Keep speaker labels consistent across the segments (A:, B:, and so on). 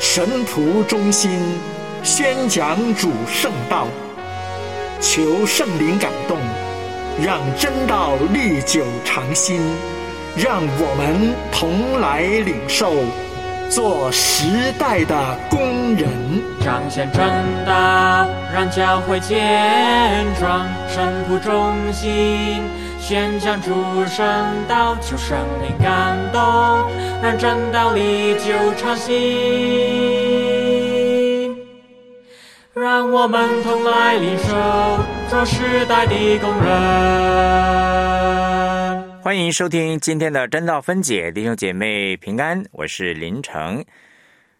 A: 神仆忠心，宣讲主圣道。求圣灵感动，让真道历久常新。让我们同来领受，做时代的工人。
B: 彰显正道，让教会健壮；神仆忠心。宣讲主圣道，求圣灵感动，让正道历久常新。让我们同来领受，做时代的工人。
C: 欢迎收听今天的真道分解，弟兄姐妹平安，我是林成。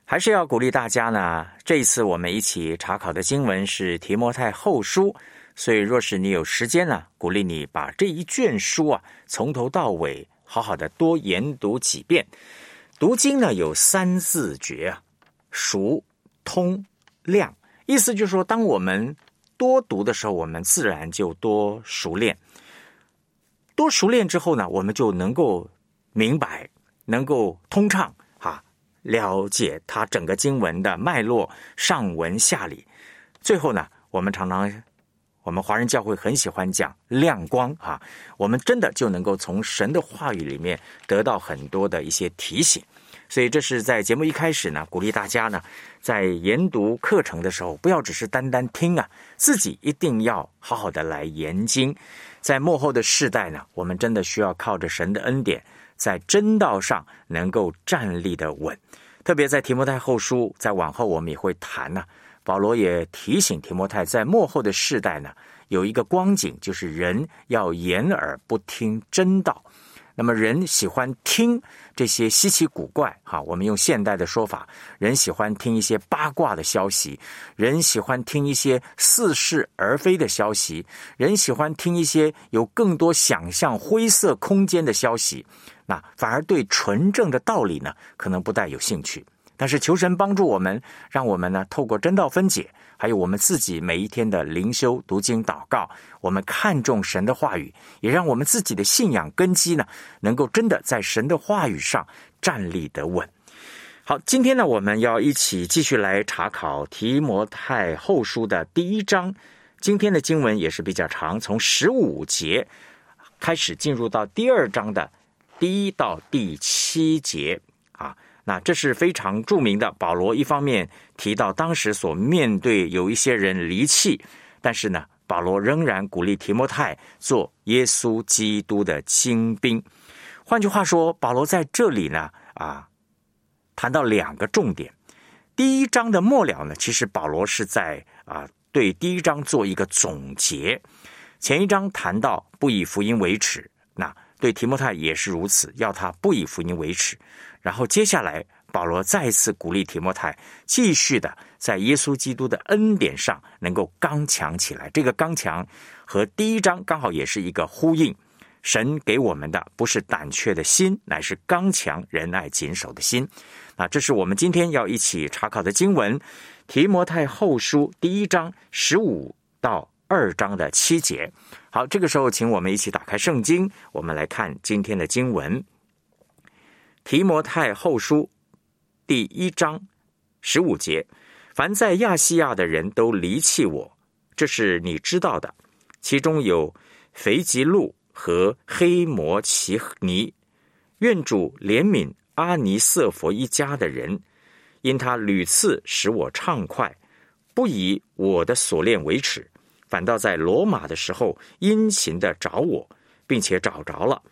C: 还是要鼓励大家呢，这一次我们一起查考的经文是提摩太后书。所以，若是你有时间呢，鼓励你把这一卷书啊，从头到尾好好的多研读几遍。读经呢有三字诀啊，熟、通、量。意思就是说，当我们多读的时候，我们自然就多熟练。多熟练之后呢，我们就能够明白，能够通畅啊，了解它整个经文的脉络，上文下理。最后呢，我们常常。我们华人教会很喜欢讲亮光啊，我们真的就能够从神的话语里面得到很多的一些提醒，所以这是在节目一开始呢，鼓励大家呢，在研读课程的时候，不要只是单单听啊，自己一定要好好的来研经。在幕后的世代呢，我们真的需要靠着神的恩典，在真道上能够站立的稳。特别在提摩太后书，在往后我们也会谈呢。保罗也提醒提摩太，在幕后的世代呢，有一个光景，就是人要掩耳不听真道。那么，人喜欢听这些稀奇古怪，哈，我们用现代的说法，人喜欢听一些八卦的消息，人喜欢听一些似是而非的消息，人喜欢听一些有更多想象灰色空间的消息，那反而对纯正的道理呢，可能不带有兴趣。但是求神帮助我们，让我们呢透过真道分解，还有我们自己每一天的灵修、读经、祷告，我们看重神的话语，也让我们自己的信仰根基呢，能够真的在神的话语上站立得稳。好，今天呢，我们要一起继续来查考提摩太后书的第一章。今天的经文也是比较长，从十五节开始进入到第二章的第一到第七节。那这是非常著名的。保罗一方面提到当时所面对有一些人离弃，但是呢，保罗仍然鼓励提摩太做耶稣基督的精兵。换句话说，保罗在这里呢，啊，谈到两个重点。第一章的末了呢，其实保罗是在啊对第一章做一个总结。前一章谈到不以福音为耻，那对提摩太也是如此，要他不以福音为耻。然后接下来，保罗再次鼓励提摩太，继续的在耶稣基督的恩典上能够刚强起来。这个刚强和第一章刚好也是一个呼应。神给我们的不是胆怯的心，乃是刚强仁爱谨守的心。那这是我们今天要一起查考的经文，《提摩太后书》第一章十五到二章的七节。好，这个时候，请我们一起打开圣经，我们来看今天的经文。提摩太后书第一章十五节：凡在亚细亚的人都离弃我，这是你知道的。其中有腓吉路和黑摩奇尼。愿主怜悯阿尼瑟佛一家的人，因他屡次使我畅快，不以我的锁链为耻，反倒在罗马的时候殷勤的找我，并且找着了。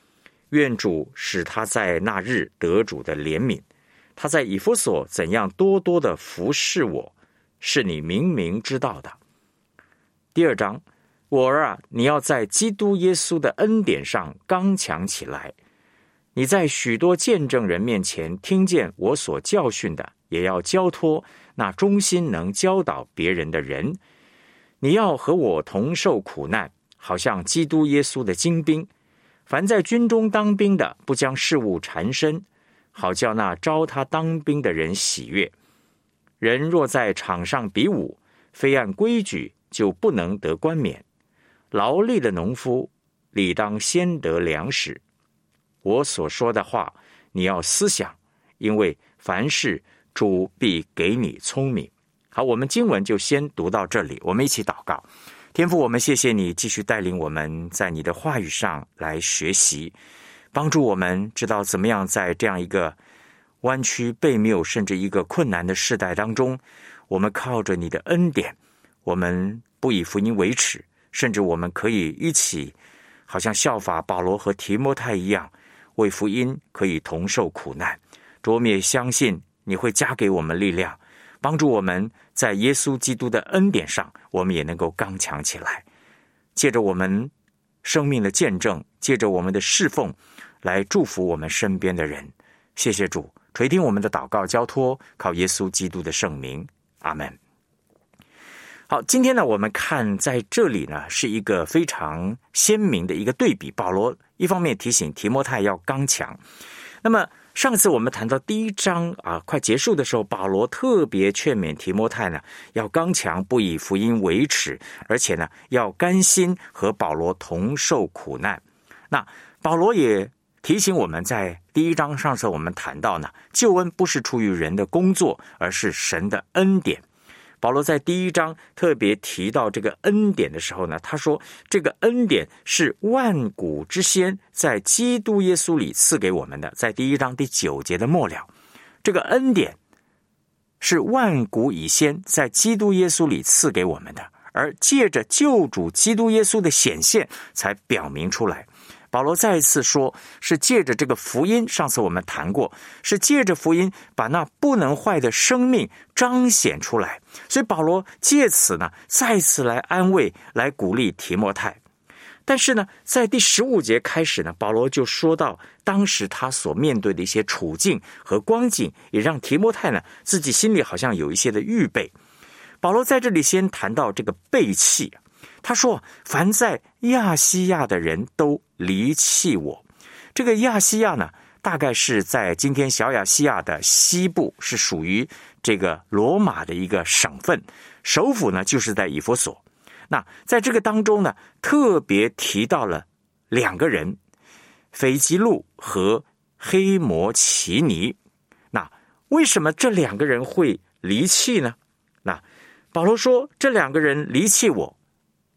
C: 愿主使他在那日得主的怜悯。他在以弗所怎样多多的服侍我，是你明明知道的。第二章，我儿啊，你要在基督耶稣的恩典上刚强起来。你在许多见证人面前听见我所教训的，也要交托那忠心能教导别人的人。你要和我同受苦难，好像基督耶稣的精兵。凡在军中当兵的，不将事物缠身，好叫那招他当兵的人喜悦。人若在场上比武，非按规矩，就不能得冠冕。劳力的农夫，理当先得粮食。我所说的话，你要思想，因为凡事主必给你聪明。好，我们经文就先读到这里，我们一起祷告。天父，我们谢谢你继续带领我们在你的话语上来学习，帮助我们知道怎么样在这样一个弯曲背谬甚至一个困难的时代当中，我们靠着你的恩典，我们不以福音为耻，甚至我们可以一起，好像效法保罗和提摩太一样，为福音可以同受苦难。我们也相信你会加给我们力量。帮助我们在耶稣基督的恩典上，我们也能够刚强起来。借着我们生命的见证，借着我们的侍奉，来祝福我们身边的人。谢谢主垂听我们的祷告交托，靠耶稣基督的圣名，阿门。好，今天呢，我们看在这里呢，是一个非常鲜明的一个对比。保罗一方面提醒提摩太要刚强，那么。上次我们谈到第一章啊，快结束的时候，保罗特别劝勉提摩太呢，要刚强，不以福音为耻，而且呢，要甘心和保罗同受苦难。那保罗也提醒我们在第一章上次我们谈到呢，救恩不是出于人的工作，而是神的恩典。保罗在第一章特别提到这个恩典的时候呢，他说这个恩典是万古之先在基督耶稣里赐给我们的。在第一章第九节的末了，这个恩典是万古以先在基督耶稣里赐给我们的，而借着救主基督耶稣的显现，才表明出来。保罗再一次说，是借着这个福音。上次我们谈过，是借着福音把那不能坏的生命彰显出来。所以保罗借此呢，再次来安慰、来鼓励提摩太。但是呢，在第十五节开始呢，保罗就说到当时他所面对的一些处境和光景，也让提摩太呢自己心里好像有一些的预备。保罗在这里先谈到这个背弃。他说：“凡在亚细亚的人都离弃我。这个亚细亚呢，大概是在今天小亚细亚的西部，是属于这个罗马的一个省份，首府呢就是在以弗所。那在这个当中呢，特别提到了两个人，斐吉路和黑摩奇尼。那为什么这两个人会离弃呢？那保罗说，这两个人离弃我。”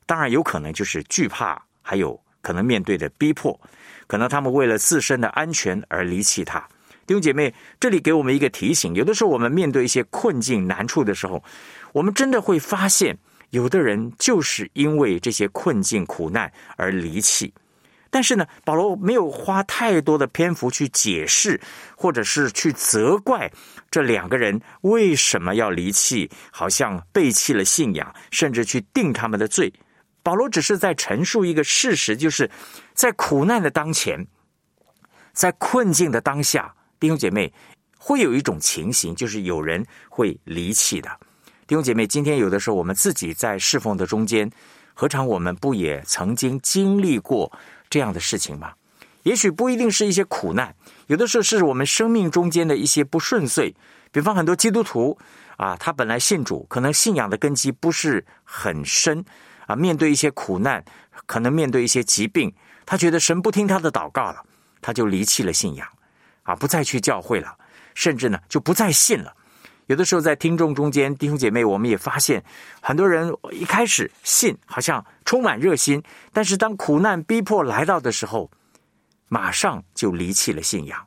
C: 当然有可能就是惧怕，还有可能面对的逼迫，可能他们为了自身的安全而离弃他。弟兄姐妹，这里给我们一个提醒：有的时候我们面对一些困境难处的时候，我们真的会发现，有的人就是因为这些困境苦难而离弃。但是呢，保罗没有花太多的篇幅去解释，或者是去责怪这两个人为什么要离弃，好像背弃了信仰，甚至去定他们的罪。保罗只是在陈述一个事实，就是在苦难的当前，在困境的当下，弟兄姐妹会有一种情形，就是有人会离弃的。弟兄姐妹，今天有的时候我们自己在侍奉的中间，何尝我们不也曾经经历过这样的事情吗？也许不一定是一些苦难，有的时候是我们生命中间的一些不顺遂。比方很多基督徒啊，他本来信主，可能信仰的根基不是很深。啊，面对一些苦难，可能面对一些疾病，他觉得神不听他的祷告了，他就离弃了信仰，啊，不再去教会了，甚至呢就不再信了。有的时候在听众中间，弟兄姐妹，我们也发现很多人一开始信，好像充满热心，但是当苦难逼迫来到的时候，马上就离弃了信仰。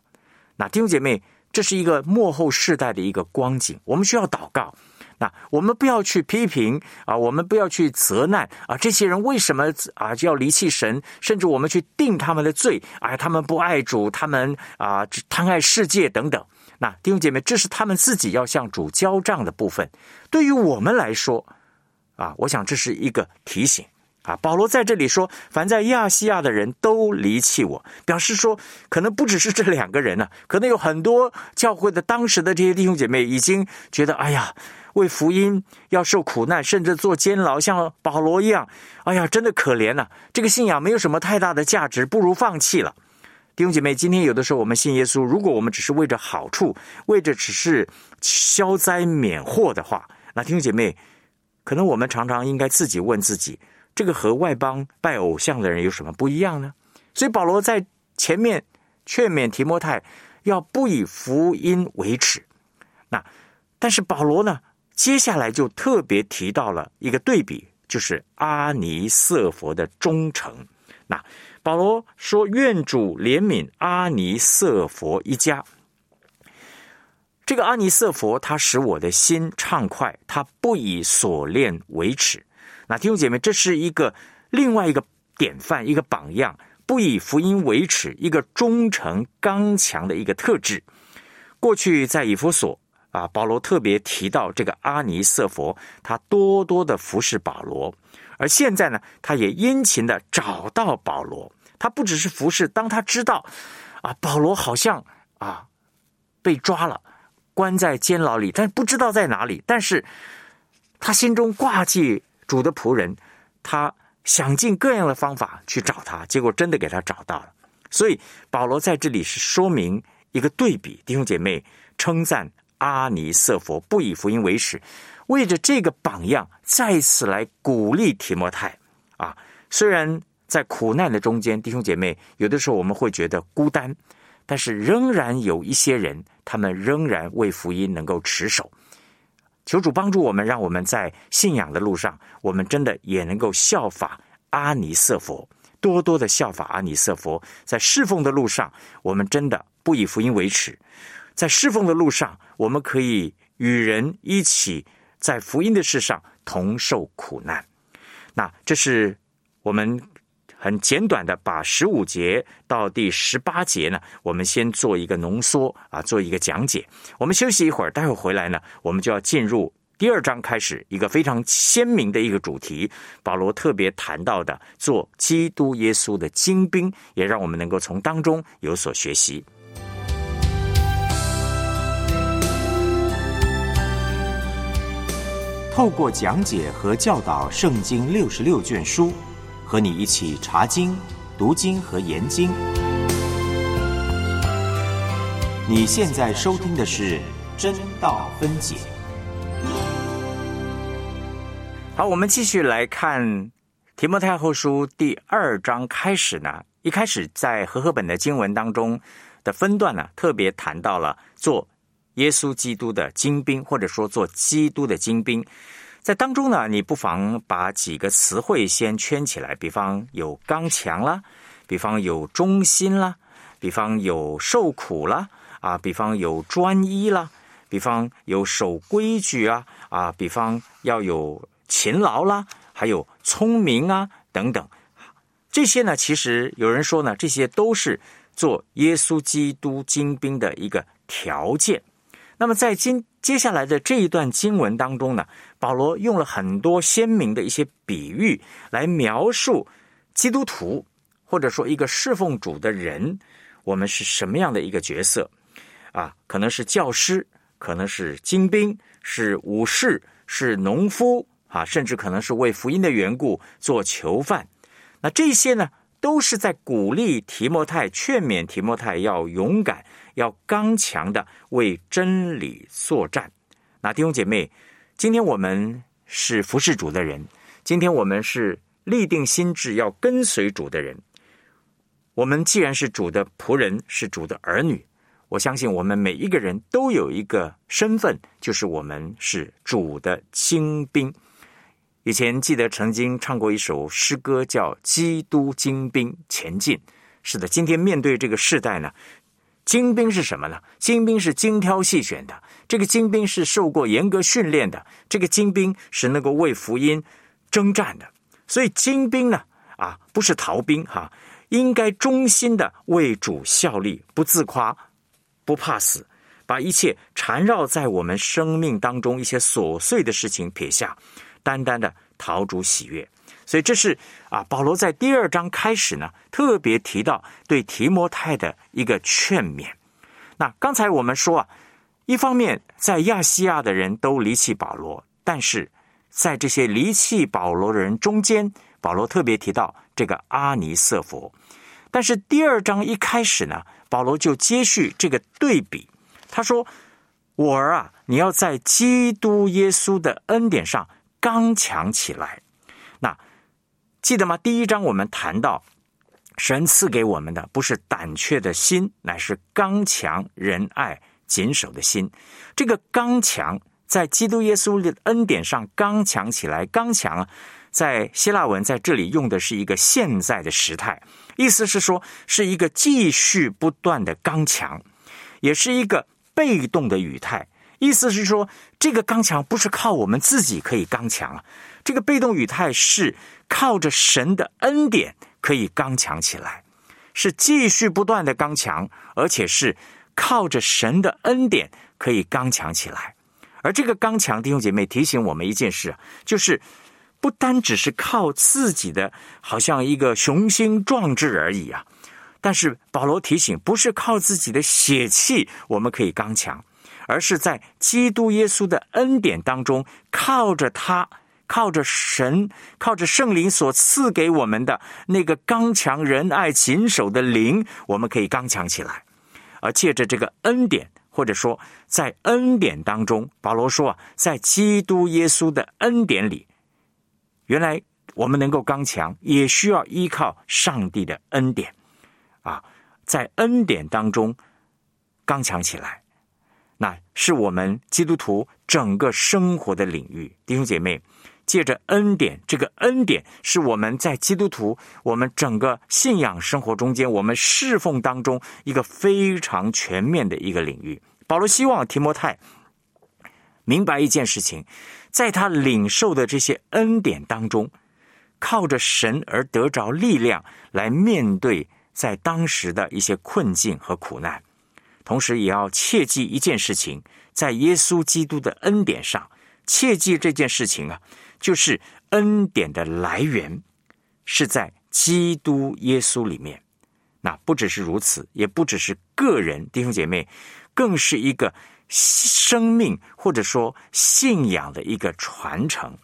C: 那弟兄姐妹，这是一个幕后世代的一个光景，我们需要祷告。那我们不要去批评啊，我们不要去责难啊，这些人为什么啊就要离弃神？甚至我们去定他们的罪啊，他们不爱主，他们啊贪爱世界等等。那弟兄姐妹，这是他们自己要向主交账的部分。对于我们来说啊，我想这是一个提醒啊，保罗在这里说，凡在亚细亚的人都离弃我，表示说，可能不只是这两个人呢，可能有很多教会的当时的这些弟兄姐妹已经觉得，哎呀，为福音要受苦难，甚至做监牢，像保罗一样，哎呀，真的可怜呐，这个信仰没有什么太大的价值，不如放弃了。弟兄姐妹，今天有的时候我们信耶稣，如果我们只是为着好处，为着只是消灾免祸的话，那弟兄姐妹，可能我们常常应该自己问自己。这个和外邦拜偶像的人有什么不一样呢？所以保罗在前面劝勉提摩太要不以福音为耻。那但是保罗呢，接下来就特别提到了一个对比，就是阿尼瑟佛的忠诚。那保罗说：“愿主怜悯阿尼瑟佛一家。”这个阿尼瑟佛他使我的心畅快，他不以锁链为耻。那弟兄姐妹，这是一个另外一个典范，一个榜样，不以福音为耻，一个忠诚刚强的一个特质。过去在以弗所啊，保罗特别提到这个阿尼瑟佛，他多多的服侍保罗，而现在呢，他也殷勤的找到保罗。他不只是服侍，当他知道啊，保罗好像啊被抓了，关在监牢里，但不知道在哪里，但是他心中挂记。主的仆人，他想尽各样的方法去找他，结果真的给他找到了。所以保罗在这里是说明一个对比，弟兄姐妹称赞阿尼瑟佛不以福音为耻，为着这个榜样再次来鼓励提摩太啊。虽然在苦难的中间，弟兄姐妹有的时候我们会觉得孤单，但是仍然有一些人，他们仍然为福音能够持守。求主帮助我们，让我们在信仰的路上，我们真的也能够效法阿尼瑟佛，多多的效法阿尼瑟佛。在侍奉的路上，我们真的不以福音为耻；在侍奉的路上，我们可以与人一起在福音的事上同受苦难。那这是我们。很简短的把十五节到第十八节呢，我们先做一个浓缩啊，做一个讲解。我们休息一会儿，待会儿回来呢，我们就要进入第二章开始一个非常鲜明的一个主题。保罗特别谈到的，做基督耶稣的精兵，也让我们能够从当中有所学习。透过讲解和教导圣经六十六卷书。和你一起查经、读经和研经。你现在收听的是真道分解。好，我们继续来看提摩太后书第二章开始呢。一开始在和合本的经文当中的分段呢，特别谈到了做耶稣基督的精兵，或者说做基督的精兵。在当中呢，你不妨把几个词汇先圈起来，比方有刚强啦，比方有忠心啦，比方有受苦啦，啊，比方有专一啦，比方有守规矩啊，啊，比方要有勤劳啦，还有聪明啊等等。这些呢，其实有人说呢，这些都是做耶稣基督精兵的一个条件。那么在今接下来的这一段经文当中呢，保罗用了很多鲜明的一些比喻来描述基督徒或者说一个侍奉主的人，我们是什么样的一个角色啊？可能是教师，可能是精兵，是武士，是农夫啊，甚至可能是为福音的缘故做囚犯。那这些呢，都是在鼓励提摩太、劝勉提摩太要勇敢。要刚强的为真理作战。那弟兄姐妹，今天我们是服侍主的人，今天我们是立定心志要跟随主的人。我们既然是主的仆人，是主的儿女，我相信我们每一个人都有一个身份，就是我们是主的精兵。以前记得曾经唱过一首诗歌，叫《基督精兵前进》。是的，今天面对这个时代呢。精兵是什么呢？精兵是精挑细选的，这个精兵是受过严格训练的，这个精兵是能够为福音征战的。所以精兵呢，啊，不是逃兵哈，应该忠心的为主效力，不自夸，不怕死，把一切缠绕在我们生命当中一些琐碎的事情撇下，单单的讨主喜悦。所以这是啊，保罗在第二章开始呢，特别提到对提摩太的一个劝勉。那刚才我们说啊，一方面在亚细亚的人都离弃保罗，但是在这些离弃保罗的人中间，保罗特别提到这个阿尼瑟佛。但是第二章一开始呢，保罗就接续这个对比，他说：“我儿啊，你要在基督耶稣的恩典上刚强起来。”记得吗？第一章我们谈到，神赐给我们的不是胆怯的心，乃是刚强、仁爱、谨守的心。这个刚强在基督耶稣的恩典上刚强起来，刚强，在希腊文在这里用的是一个现在的时态。意思是说，是一个继续不断的刚强，也是一个被动的语态。意思是说，这个刚强不是靠我们自己可以刚强啊，这个被动语态是靠着神的恩典可以刚强起来，是继续不断的刚强，而且是靠着神的恩典可以刚强起来。而这个刚强，弟兄姐妹提醒我们一件事，就是。不单只是靠自己的，好像一个雄心壮志而已啊！但是保罗提醒，不是靠自己的血气我们可以刚强，而是在基督耶稣的恩典当中，靠着他，靠着神，靠着圣灵所赐给我们的那个刚强仁爱谨守的灵，我们可以刚强起来。而借着这个恩典，或者说在恩典当中，保罗说啊，在基督耶稣的恩典里。原来我们能够刚强，也需要依靠上帝的恩典啊，在恩典当中刚强起来，那是我们基督徒整个生活的领域。弟兄姐妹，借着恩典，这个恩典是我们在基督徒我们整个信仰生活中间，我们侍奉当中一个非常全面的一个领域。保罗希望提摩太明白一件事情。在他领受的这些恩典当中，靠着神而得着力量来面对在当时的一些困境和苦难，同时也要切记一件事情：在耶稣基督的恩典上，切记这件事情啊，就是恩典的来源是在基督耶稣里面。那不只是如此，也不只是个人弟兄姐妹，更是一个。生命或者说信仰的一个传承，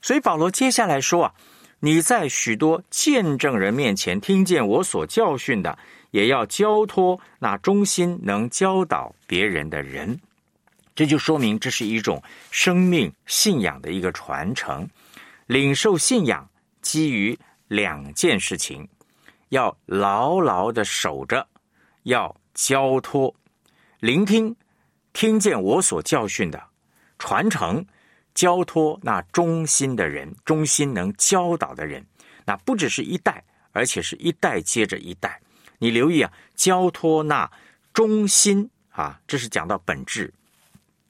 C: 所以保罗接下来说啊，你在许多见证人面前听见我所教训的，也要交托那忠心能教导别人的人。这就说明这是一种生命信仰的一个传承。领受信仰基于两件事情：要牢牢的守着，要交托，聆听。听见我所教训的，传承、交托那忠心的人，忠心能教导的人，那不只是一代，而且是一代接着一代。你留意啊，交托那忠心啊，这是讲到本质，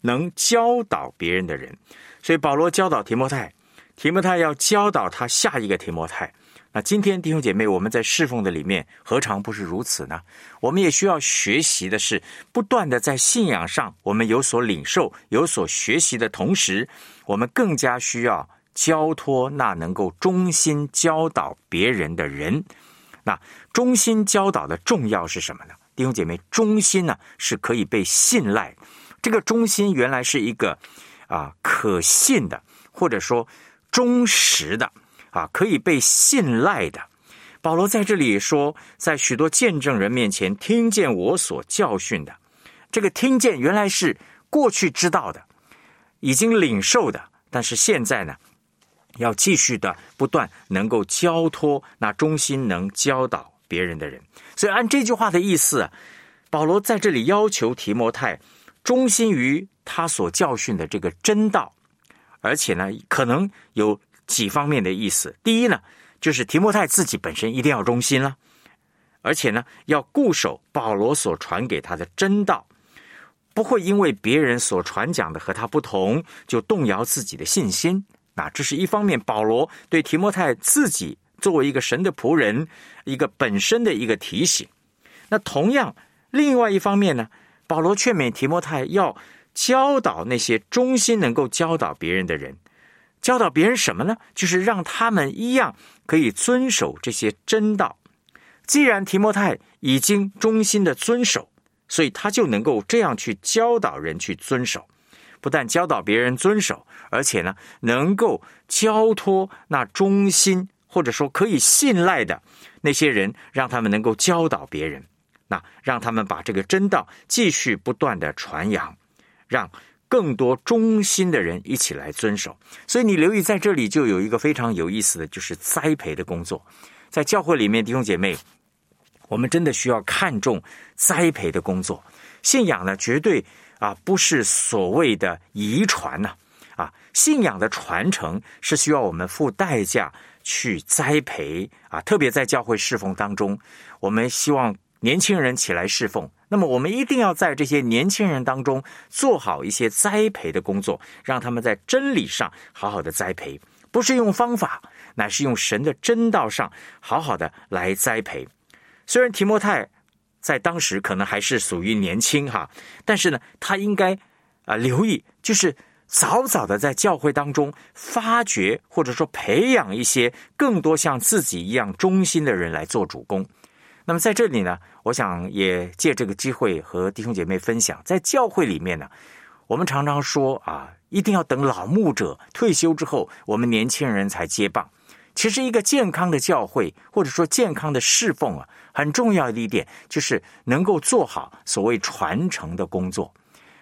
C: 能教导别人的人。所以保罗教导提摩太，提摩太要教导他下一个提摩太。那今天弟兄姐妹，我们在侍奉的里面，何尝不是如此呢？我们也需要学习的是，不断的在信仰上，我们有所领受、有所学习的同时，我们更加需要交托那能够忠心教导别人的人。那忠心教导的重要是什么呢？弟兄姐妹，忠心呢是可以被信赖。这个中心原来是一个啊可信的，或者说忠实的。啊，可以被信赖的。保罗在这里说，在许多见证人面前听见我所教训的，这个听见原来是过去知道的，已经领受的，但是现在呢，要继续的不断能够交托那中心能教导别人的人。所以按这句话的意思，保罗在这里要求提摩太忠心于他所教训的这个真道，而且呢，可能有。几方面的意思，第一呢，就是提摩太自己本身一定要忠心了，而且呢，要固守保罗所传给他的真道，不会因为别人所传讲的和他不同，就动摇自己的信心。那这是一方面，保罗对提摩太自己作为一个神的仆人，一个本身的一个提醒。那同样，另外一方面呢，保罗劝勉提摩太要教导那些忠心能够教导别人的人。教导别人什么呢？就是让他们一样可以遵守这些真道。既然提摩太已经忠心的遵守，所以他就能够这样去教导人去遵守。不但教导别人遵守，而且呢，能够交托那忠心或者说可以信赖的那些人，让他们能够教导别人，那让他们把这个真道继续不断的传扬，让更多忠心的人一起来遵守。所以你留意在这里就有一个非常有意思的就是栽培的工作，在教会里面弟兄姐妹，我们真的需要看重栽培的工作，信仰呢绝对。啊，不是所谓的遗传呐，啊，信仰的传承是需要我们付代价去栽培啊，特别在教会侍奉当中，我们希望年轻人起来侍奉，那么我们一定要在这些年轻人当中做好一些栽培的工作，让他们在真理上好好的栽培，不是用方法，乃是用神的真道上好好的来栽培。虽然提摩太。在当时可能还是属于年轻哈，但是呢，他应该啊留意，就是早早的在教会当中发掘或者说培养一些更多像自己一样忠心的人来做主公。那么在这里呢，我想也借这个机会和弟兄姐妹分享，在教会里面呢，我们常常说啊，一定要等老牧者退休之后，我们年轻人才接棒。其实，一个健康的教会或者说健康的侍奉啊。很重要的一点就是能够做好所谓传承的工作，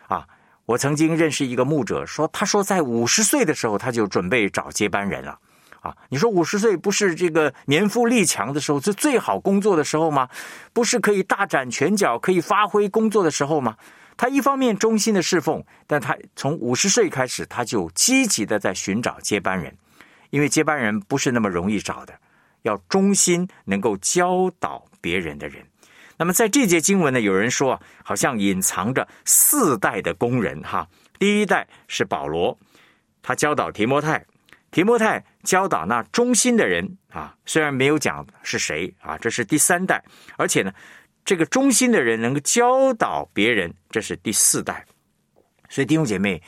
C: 啊，我曾经认识一个牧者说，他说在五十岁的时候他就准备找接班人了，啊，你说五十岁不是这个年富力强的时候，是最好工作的时候吗？不是可以大展拳脚、可以发挥工作的时候吗？他一方面忠心的侍奉，但他从五十岁开始，他就积极的在寻找接班人，因为接班人不是那么容易找的，要忠心，能够教导。别人的人，那么在这节经文呢，有人说好像隐藏着四代的工人哈。第一代是保罗，他教导提摩太，提摩太教导那忠心的人啊，虽然没有讲是谁啊，这是第三代，而且呢，这个忠心的人能够教导别人，这是第四代。所以弟兄姐妹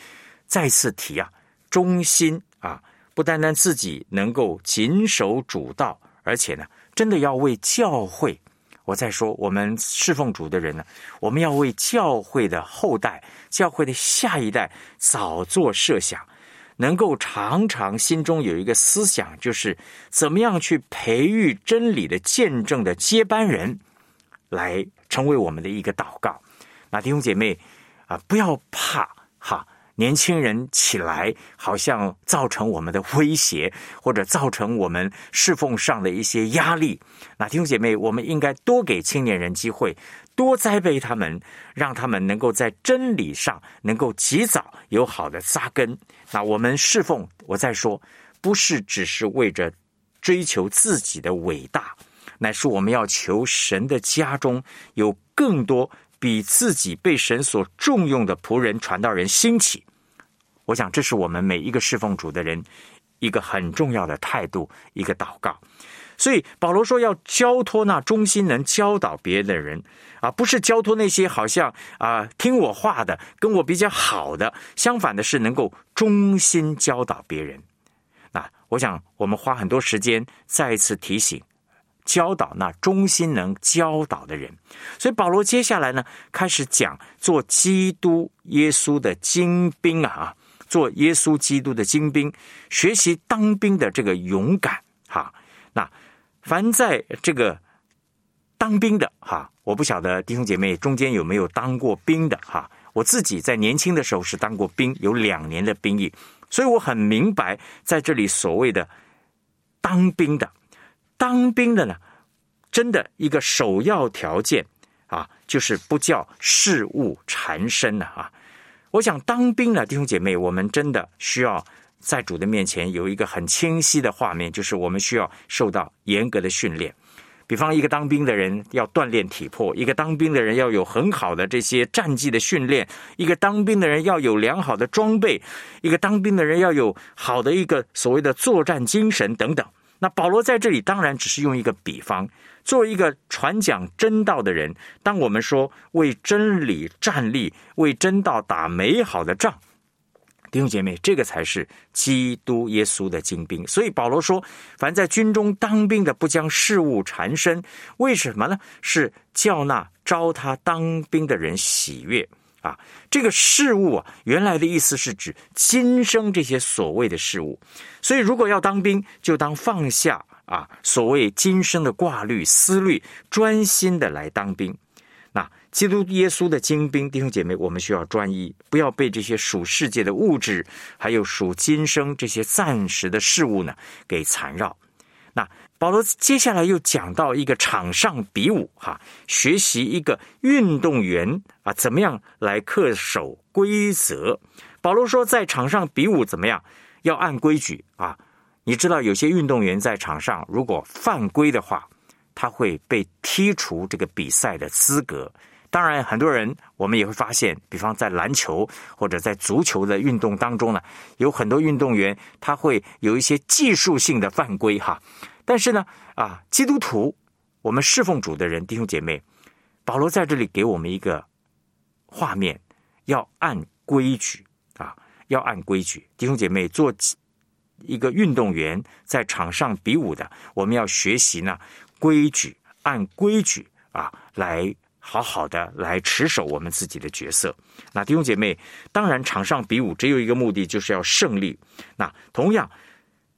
C: 再次提啊，忠心啊，不单单自己能够谨守主道，而且呢。真的要为教会，我在说我们侍奉主的人呢，我们要为教会的后代、教会的下一代早做设想，能够常常心中有一个思想，就是怎么样去培育真理的见证的接班人，来成为我们的一个祷告。那弟兄姐妹啊，不要怕哈。年轻人起来，好像造成我们的威胁，或者造成我们侍奉上的一些压力。那弟兄姐妹，我们应该多给青年人机会，多栽培他们，让他们能够在真理上能够及早有好的扎根。那我们侍奉，我再说，不是只是为着追求自己的伟大，乃是我们要求神的家中有更多。比自己被神所重用的仆人、传道人兴起，我想这是我们每一个侍奉主的人一个很重要的态度，一个祷告。所以保罗说要交托那忠心能教导别人的人啊，不是交托那些好像啊听我话的、跟我比较好的。相反的是，能够忠心教导别人。那我想我们花很多时间再一次提醒。教导那忠心能教导的人，所以保罗接下来呢，开始讲做基督耶稣的精兵啊，做耶稣基督的精兵，学习当兵的这个勇敢哈。那凡在这个当兵的哈，我不晓得弟兄姐妹中间有没有当过兵的哈。我自己在年轻的时候是当过兵，有两年的兵役，所以我很明白在这里所谓的当兵的。当兵的呢，真的一个首要条件啊，就是不叫事物缠身了啊。我想当兵的弟兄姐妹，我们真的需要在主的面前有一个很清晰的画面，就是我们需要受到严格的训练。比方，一个当兵的人要锻炼体魄，一个当兵的人要有很好的这些战绩的训练，一个当兵的人要有良好的装备，一个当兵的人要有好的一个所谓的作战精神等等。那保罗在这里当然只是用一个比方，作为一个传讲真道的人，当我们说为真理站立、为真道打美好的仗，弟兄姐妹，这个才是基督耶稣的精兵。所以保罗说：“凡在军中当兵的，不将事物缠身，为什么呢？是叫那招他当兵的人喜悦啊！这个事物啊，原来的意思是指今生这些所谓的事物。所以，如果要当兵，就当放下啊所谓今生的挂虑、思虑，专心的来当兵。”那基督耶稣的精兵弟兄姐妹，我们需要专一，不要被这些属世界的物质，还有属今生这些暂时的事物呢给缠绕。那保罗接下来又讲到一个场上比武哈，学习一个运动员啊怎么样来恪守规则。保罗说，在场上比武怎么样，要按规矩啊。你知道有些运动员在场上如果犯规的话，他会被踢除这个比赛的资格。当然，很多人我们也会发现，比方在篮球或者在足球的运动当中呢，有很多运动员他会有一些技术性的犯规哈。但是呢，啊，基督徒，我们侍奉主的人弟兄姐妹，保罗在这里给我们一个画面，要按规矩啊，要按规矩。弟兄姐妹，做一个运动员在场上比武的，我们要学习呢规矩，按规矩啊来。好好的来持守我们自己的角色。那弟兄姐妹，当然场上比武只有一个目的，就是要胜利。那同样，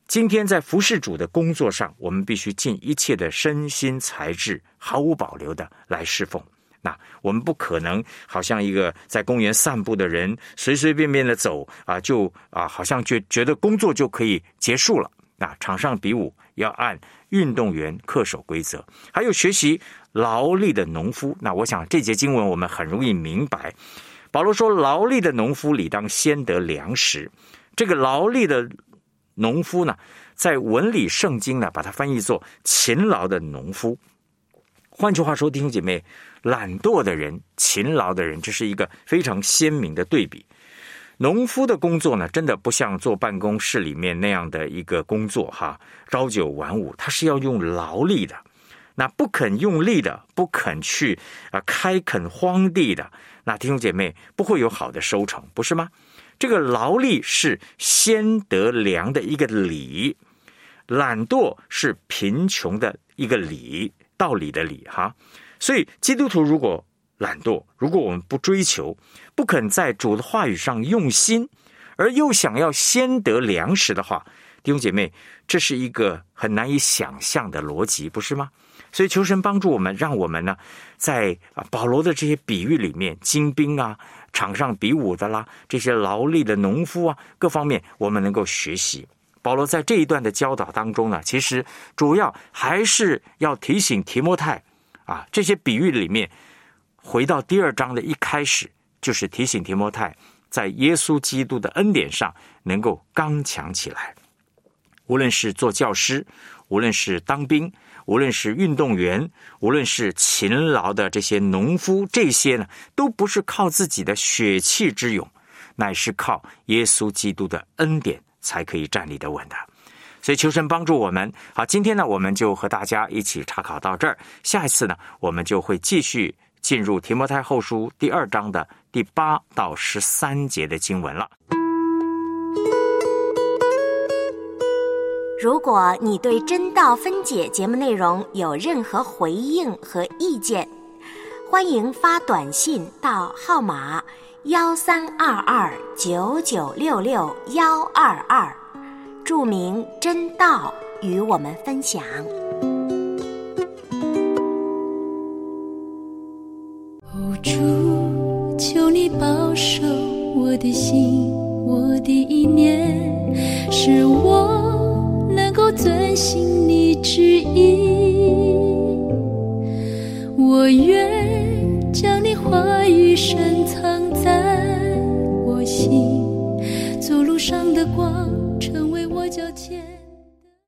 C: 今天在服侍主的工作上，我们必须尽一切的身心才智，毫无保留的来侍奉。那我们不可能好像一个在公园散步的人，随随便便的走啊，就啊，好像觉觉得工作就可以结束了。那场上比武要按运动员恪守规则，还有学习。劳力的农夫，那我想这节经文我们很容易明白。保罗说：“劳力的农夫理当先得粮食。”这个劳力的农夫呢，在文理圣经呢，把它翻译作勤劳的农夫。换句话说，弟兄姐妹，懒惰的人、勤劳的人，这是一个非常鲜明的对比。农夫的工作呢，真的不像坐办公室里面那样的一个工作哈，朝九晚五，他是要用劳力的。那不肯用力的，不肯去啊开垦荒地的，那弟兄姐妹不会有好的收成，不是吗？这个劳力是先得粮的一个理，懒惰是贫穷的一个理，道理的理哈。所以基督徒如果懒惰，如果我们不追求，不肯在主的话语上用心，而又想要先得粮食的话，弟兄姐妹，这是一个很难以想象的逻辑，不是吗？所以求神帮助我们，让我们呢，在保罗的这些比喻里面，精兵啊，场上比武的啦，这些劳力的农夫啊，各方面我们能够学习。保罗在这一段的教导当中呢，其实主要还是要提醒提摩太啊，这些比喻里面，回到第二章的一开始，就是提醒提摩太，在耶稣基督的恩典上能够刚强起来，无论是做教师，无论是当兵。无论是运动员，无论是勤劳的这些农夫，这些呢，都不是靠自己的血气之勇，乃是靠耶稣基督的恩典才可以站立得稳的。所以求神帮助我们。好，今天呢，我们就和大家一起查考到这儿。下一次呢，我们就会继续进入提摩太后书第二章的第八到十三节的经文了。
D: 如果你对真道分解节目内容有任何回应和意见，欢迎发短信到号码幺三二二九九六六幺二二，著名“真道”与我们分享。
E: 主，求你保守我的心，我的意念，是我能够。遵行你旨意，我愿将你话语深藏在我心，走路上的光，成为我脚前。